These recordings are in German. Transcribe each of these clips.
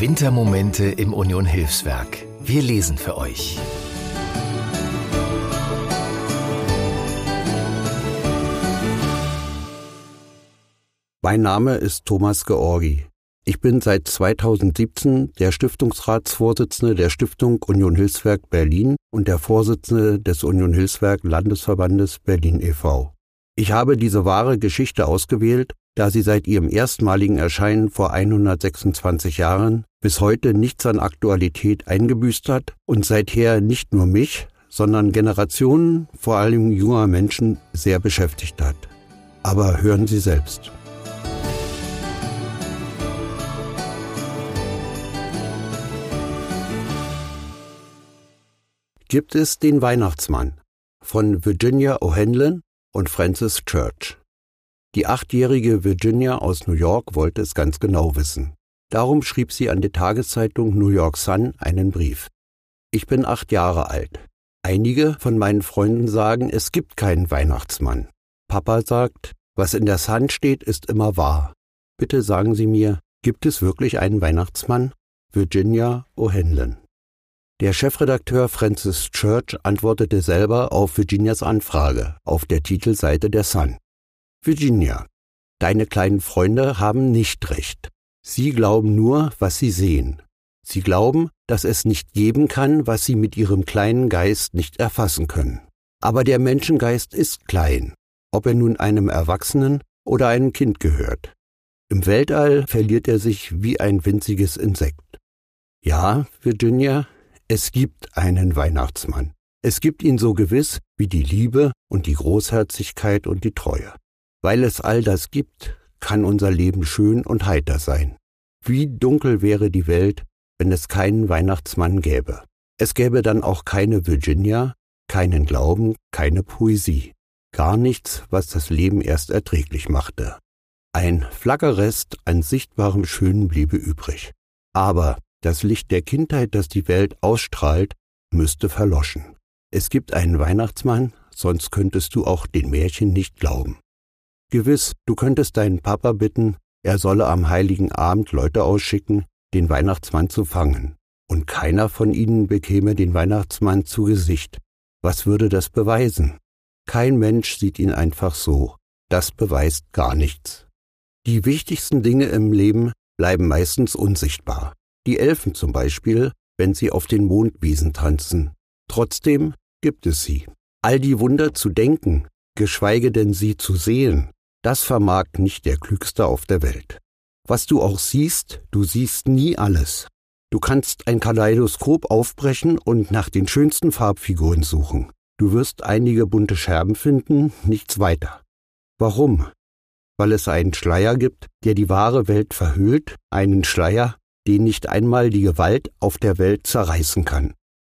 Wintermomente im Union Hilfswerk. Wir lesen für euch. Mein Name ist Thomas Georgi. Ich bin seit 2017 der Stiftungsratsvorsitzende der Stiftung Union Hilfswerk Berlin und der Vorsitzende des Union Hilfswerk Landesverbandes Berlin e.V. Ich habe diese wahre Geschichte ausgewählt, da sie seit ihrem erstmaligen Erscheinen vor 126 Jahren bis heute nichts an Aktualität eingebüßt hat und seither nicht nur mich, sondern Generationen, vor allem junger Menschen, sehr beschäftigt hat. Aber hören Sie selbst. gibt es den Weihnachtsmann von Virginia O'Hanlon und Francis Church. Die achtjährige Virginia aus New York wollte es ganz genau wissen. Darum schrieb sie an die Tageszeitung New York Sun einen Brief. Ich bin acht Jahre alt. Einige von meinen Freunden sagen, es gibt keinen Weihnachtsmann. Papa sagt, was in der Sun steht, ist immer wahr. Bitte sagen Sie mir, gibt es wirklich einen Weihnachtsmann? Virginia O'Hanlon. Der Chefredakteur Francis Church antwortete selber auf Virginias Anfrage auf der Titelseite der Sun. Virginia, deine kleinen Freunde haben nicht recht. Sie glauben nur, was sie sehen. Sie glauben, dass es nicht geben kann, was sie mit ihrem kleinen Geist nicht erfassen können. Aber der Menschengeist ist klein, ob er nun einem Erwachsenen oder einem Kind gehört. Im Weltall verliert er sich wie ein winziges Insekt. Ja, Virginia, es gibt einen Weihnachtsmann. Es gibt ihn so gewiss wie die Liebe und die Großherzigkeit und die Treue. Weil es all das gibt, kann unser Leben schön und heiter sein. Wie dunkel wäre die Welt, wenn es keinen Weihnachtsmann gäbe. Es gäbe dann auch keine Virginia, keinen Glauben, keine Poesie. Gar nichts, was das Leben erst erträglich machte. Ein Flaggerrest an sichtbarem Schönen bliebe übrig. Aber das Licht der Kindheit, das die Welt ausstrahlt, müsste verloschen. Es gibt einen Weihnachtsmann, sonst könntest du auch den Märchen nicht glauben. Gewiss, du könntest deinen Papa bitten, er solle am heiligen Abend Leute ausschicken, den Weihnachtsmann zu fangen. Und keiner von ihnen bekäme den Weihnachtsmann zu Gesicht. Was würde das beweisen? Kein Mensch sieht ihn einfach so. Das beweist gar nichts. Die wichtigsten Dinge im Leben bleiben meistens unsichtbar die Elfen zum Beispiel, wenn sie auf den Mondwiesen tanzen. Trotzdem gibt es sie. All die Wunder zu denken, geschweige denn sie zu sehen, das vermag nicht der Klügste auf der Welt. Was du auch siehst, du siehst nie alles. Du kannst ein Kaleidoskop aufbrechen und nach den schönsten Farbfiguren suchen. Du wirst einige bunte Scherben finden, nichts weiter. Warum? Weil es einen Schleier gibt, der die wahre Welt verhüllt, einen Schleier, den nicht einmal die Gewalt auf der Welt zerreißen kann.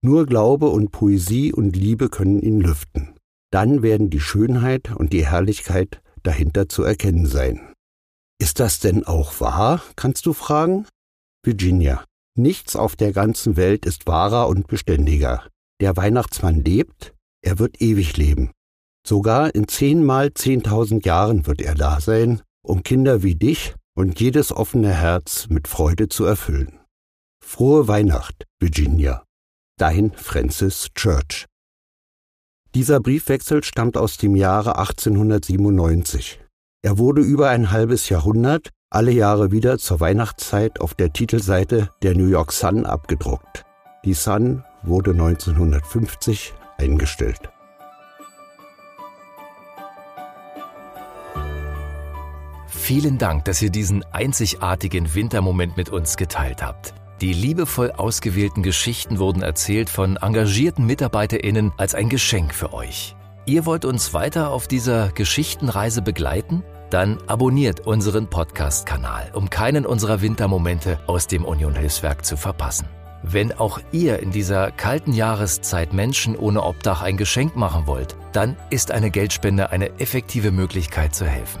Nur Glaube und Poesie und Liebe können ihn lüften. Dann werden die Schönheit und die Herrlichkeit dahinter zu erkennen sein. Ist das denn auch wahr, kannst du fragen? Virginia, nichts auf der ganzen Welt ist wahrer und beständiger. Der Weihnachtsmann lebt, er wird ewig leben. Sogar in zehnmal zehntausend Jahren wird er da sein, um Kinder wie dich und jedes offene Herz mit Freude zu erfüllen. Frohe Weihnacht, Virginia. Dein Francis Church. Dieser Briefwechsel stammt aus dem Jahre 1897. Er wurde über ein halbes Jahrhundert alle Jahre wieder zur Weihnachtszeit auf der Titelseite der New York Sun abgedruckt. Die Sun wurde 1950 eingestellt. Vielen Dank, dass ihr diesen einzigartigen Wintermoment mit uns geteilt habt. Die liebevoll ausgewählten Geschichten wurden erzählt von engagierten MitarbeiterInnen als ein Geschenk für euch. Ihr wollt uns weiter auf dieser Geschichtenreise begleiten? Dann abonniert unseren Podcast-Kanal, um keinen unserer Wintermomente aus dem Union Hilfswerk zu verpassen. Wenn auch ihr in dieser kalten Jahreszeit Menschen ohne Obdach ein Geschenk machen wollt, dann ist eine Geldspende eine effektive Möglichkeit zu helfen.